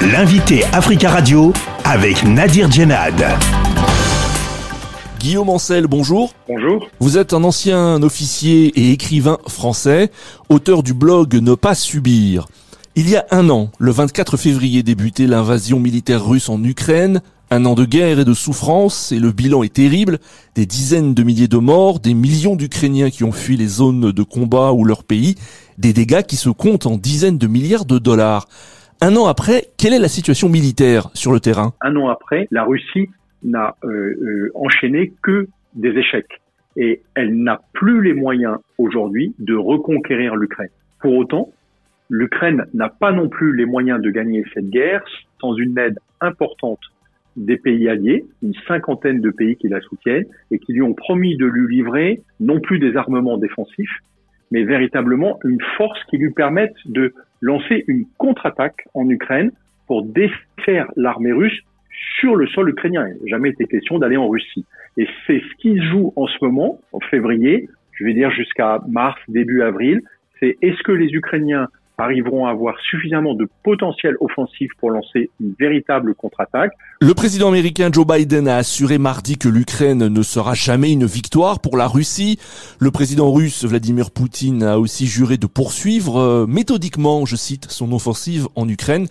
L'invité Africa Radio avec Nadir Djenad. Guillaume Ancel, bonjour. Bonjour. Vous êtes un ancien officier et écrivain français, auteur du blog Ne pas subir. Il y a un an, le 24 février, débutait l'invasion militaire russe en Ukraine. Un an de guerre et de souffrance, et le bilan est terrible. Des dizaines de milliers de morts, des millions d'Ukrainiens qui ont fui les zones de combat ou leur pays, des dégâts qui se comptent en dizaines de milliards de dollars. Un an après, quelle est la situation militaire sur le terrain? Un an après, la Russie n'a euh, euh, enchaîné que des échecs. Et elle n'a plus les moyens aujourd'hui de reconquérir l'Ukraine. Pour autant, l'Ukraine n'a pas non plus les moyens de gagner cette guerre sans une aide importante des pays alliés, une cinquantaine de pays qui la soutiennent et qui lui ont promis de lui livrer non plus des armements défensifs, mais véritablement une force qui lui permette de lancer une contre-attaque en Ukraine pour défaire l'armée russe sur le sol ukrainien. Il jamais été question d'aller en Russie. Et c'est ce qui se joue en ce moment, en février, je vais dire jusqu'à mars, début avril, c'est est-ce que les Ukrainiens arriveront à avoir suffisamment de potentiel offensif pour lancer une véritable contre-attaque. Le président américain Joe Biden a assuré mardi que l'Ukraine ne sera jamais une victoire pour la Russie. Le président russe Vladimir Poutine a aussi juré de poursuivre euh, méthodiquement, je cite, son offensive en Ukraine.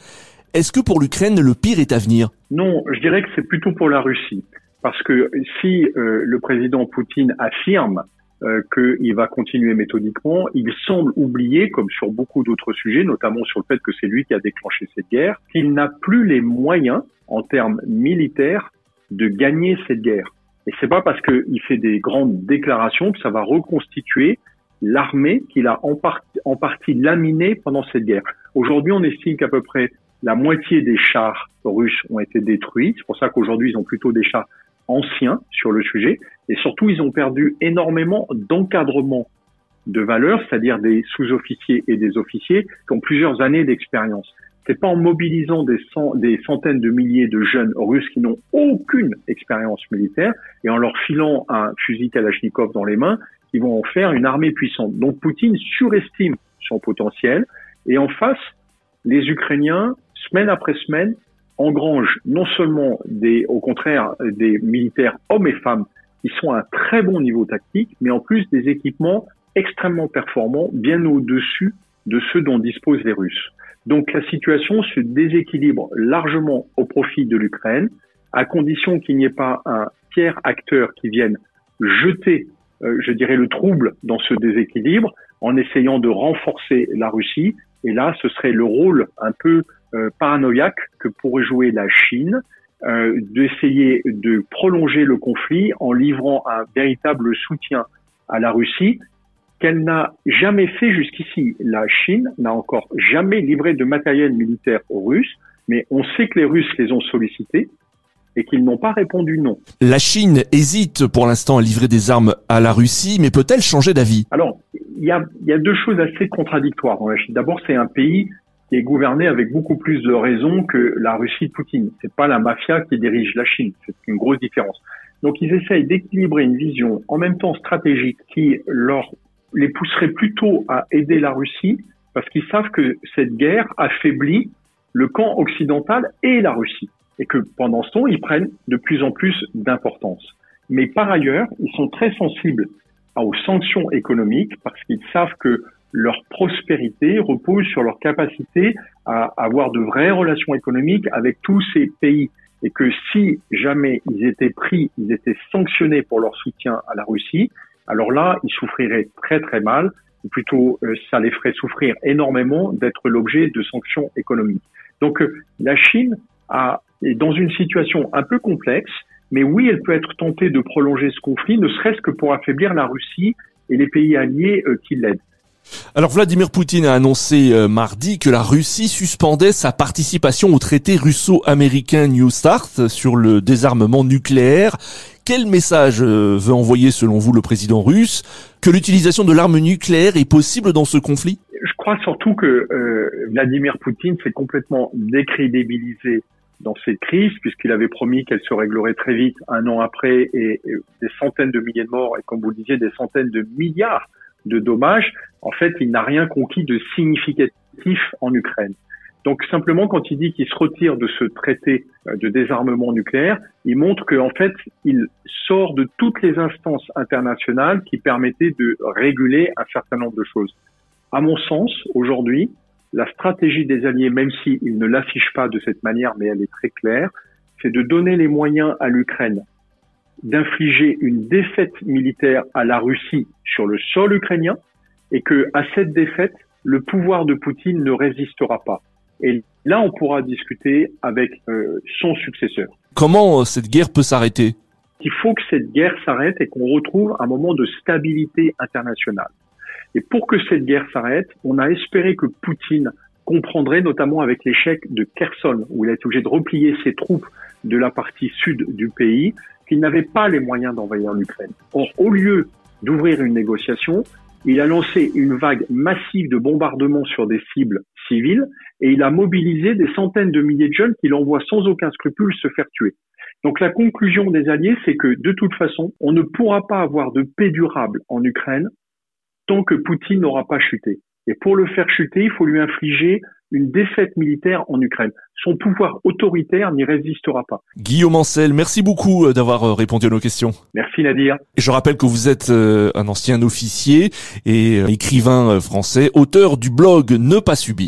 Est-ce que pour l'Ukraine, le pire est à venir? Non, je dirais que c'est plutôt pour la Russie. Parce que si euh, le président Poutine affirme euh, qu'il va continuer méthodiquement. Il semble oublier, comme sur beaucoup d'autres sujets, notamment sur le fait que c'est lui qui a déclenché cette guerre, qu'il n'a plus les moyens, en termes militaires, de gagner cette guerre. Et c'est pas parce qu'il fait des grandes déclarations que ça va reconstituer l'armée qu'il a en, en partie laminée pendant cette guerre. Aujourd'hui, on estime qu'à peu près la moitié des chars russes ont été détruits. C'est pour ça qu'aujourd'hui, ils ont plutôt des chars anciens sur le sujet. Et surtout, ils ont perdu énormément d'encadrement de valeur, c'est-à-dire des sous-officiers et des officiers qui ont plusieurs années d'expérience. C'est pas en mobilisant des, des centaines de milliers de jeunes russes qui n'ont aucune expérience militaire et en leur filant un fusil Kalachnikov dans les mains qu'ils vont en faire une armée puissante. Donc Poutine surestime son potentiel et en face, les Ukrainiens, semaine après semaine, engrange non seulement des, au contraire, des militaires hommes et femmes qui sont à un très bon niveau tactique, mais en plus des équipements extrêmement performants, bien au-dessus de ceux dont disposent les Russes. Donc la situation se déséquilibre largement au profit de l'Ukraine, à condition qu'il n'y ait pas un tiers acteur qui vienne jeter, euh, je dirais, le trouble dans ce déséquilibre en essayant de renforcer la Russie. Et là, ce serait le rôle un peu euh, paranoïaque que pourrait jouer la Chine euh, d'essayer de prolonger le conflit en livrant un véritable soutien à la Russie qu'elle n'a jamais fait jusqu'ici. La Chine n'a encore jamais livré de matériel militaire aux Russes, mais on sait que les Russes les ont sollicités et qu'ils n'ont pas répondu non. La Chine hésite pour l'instant à livrer des armes à la Russie, mais peut-elle changer d'avis? Alors, il y a, y a deux choses assez contradictoires dans la Chine. D'abord, c'est un pays qui est gouverné avec beaucoup plus de raison que la Russie de Poutine. C'est pas la mafia qui dirige la Chine. C'est une grosse différence. Donc ils essayent d'équilibrer une vision en même temps stratégique qui leur les pousserait plutôt à aider la Russie parce qu'ils savent que cette guerre affaiblit le camp occidental et la Russie et que pendant ce temps ils prennent de plus en plus d'importance. Mais par ailleurs, ils sont très sensibles aux sanctions économiques parce qu'ils savent que leur prospérité repose sur leur capacité à avoir de vraies relations économiques avec tous ces pays. Et que si jamais ils étaient pris, ils étaient sanctionnés pour leur soutien à la Russie, alors là, ils souffriraient très très mal, ou plutôt euh, ça les ferait souffrir énormément d'être l'objet de sanctions économiques. Donc euh, la Chine a, est dans une situation un peu complexe, mais oui, elle peut être tentée de prolonger ce conflit, ne serait-ce que pour affaiblir la Russie et les pays alliés euh, qui l'aident. Alors Vladimir Poutine a annoncé euh, mardi que la Russie suspendait sa participation au traité russo-américain New Start sur le désarmement nucléaire. Quel message euh, veut envoyer selon vous le président russe? Que l'utilisation de l'arme nucléaire est possible dans ce conflit? Je crois surtout que euh, Vladimir Poutine s'est complètement décrédibilisé dans cette crise, puisqu'il avait promis qu'elle se réglerait très vite un an après, et, et, des centaines de milliers de morts, et comme vous le disiez, des centaines de milliards de dommages, en fait, il n'a rien conquis de significatif en Ukraine. Donc simplement, quand il dit qu'il se retire de ce traité euh, de désarmement nucléaire, il montre qu'en fait, il sort de toutes les instances internationales qui permettaient de réguler un certain nombre de choses. À mon sens, aujourd'hui, la stratégie des Alliés, même s'ils ne l'affichent pas de cette manière, mais elle est très claire, c'est de donner les moyens à l'Ukraine d'infliger une défaite militaire à la Russie sur le sol ukrainien et que à cette défaite, le pouvoir de Poutine ne résistera pas. Et là, on pourra discuter avec euh, son successeur. Comment euh, cette guerre peut s'arrêter? Il faut que cette guerre s'arrête et qu'on retrouve un moment de stabilité internationale. Et pour que cette guerre s'arrête, on a espéré que Poutine comprendrait, notamment avec l'échec de Kherson, où il a été obligé de replier ses troupes de la partie sud du pays, qu'il n'avait pas les moyens d'envahir l'Ukraine. Or, au lieu d'ouvrir une négociation, il a lancé une vague massive de bombardements sur des cibles civiles et il a mobilisé des centaines de milliers de jeunes qu'il envoie sans aucun scrupule se faire tuer. Donc la conclusion des Alliés, c'est que de toute façon, on ne pourra pas avoir de paix durable en Ukraine tant que Poutine n'aura pas chuté. Et pour le faire chuter, il faut lui infliger une défaite militaire en Ukraine. Son pouvoir autoritaire n'y résistera pas. Guillaume Ancel, merci beaucoup euh, d'avoir euh, répondu à nos questions. Merci Nadir. Je rappelle que vous êtes euh, un ancien officier et écrivain français, auteur du blog Ne pas subir.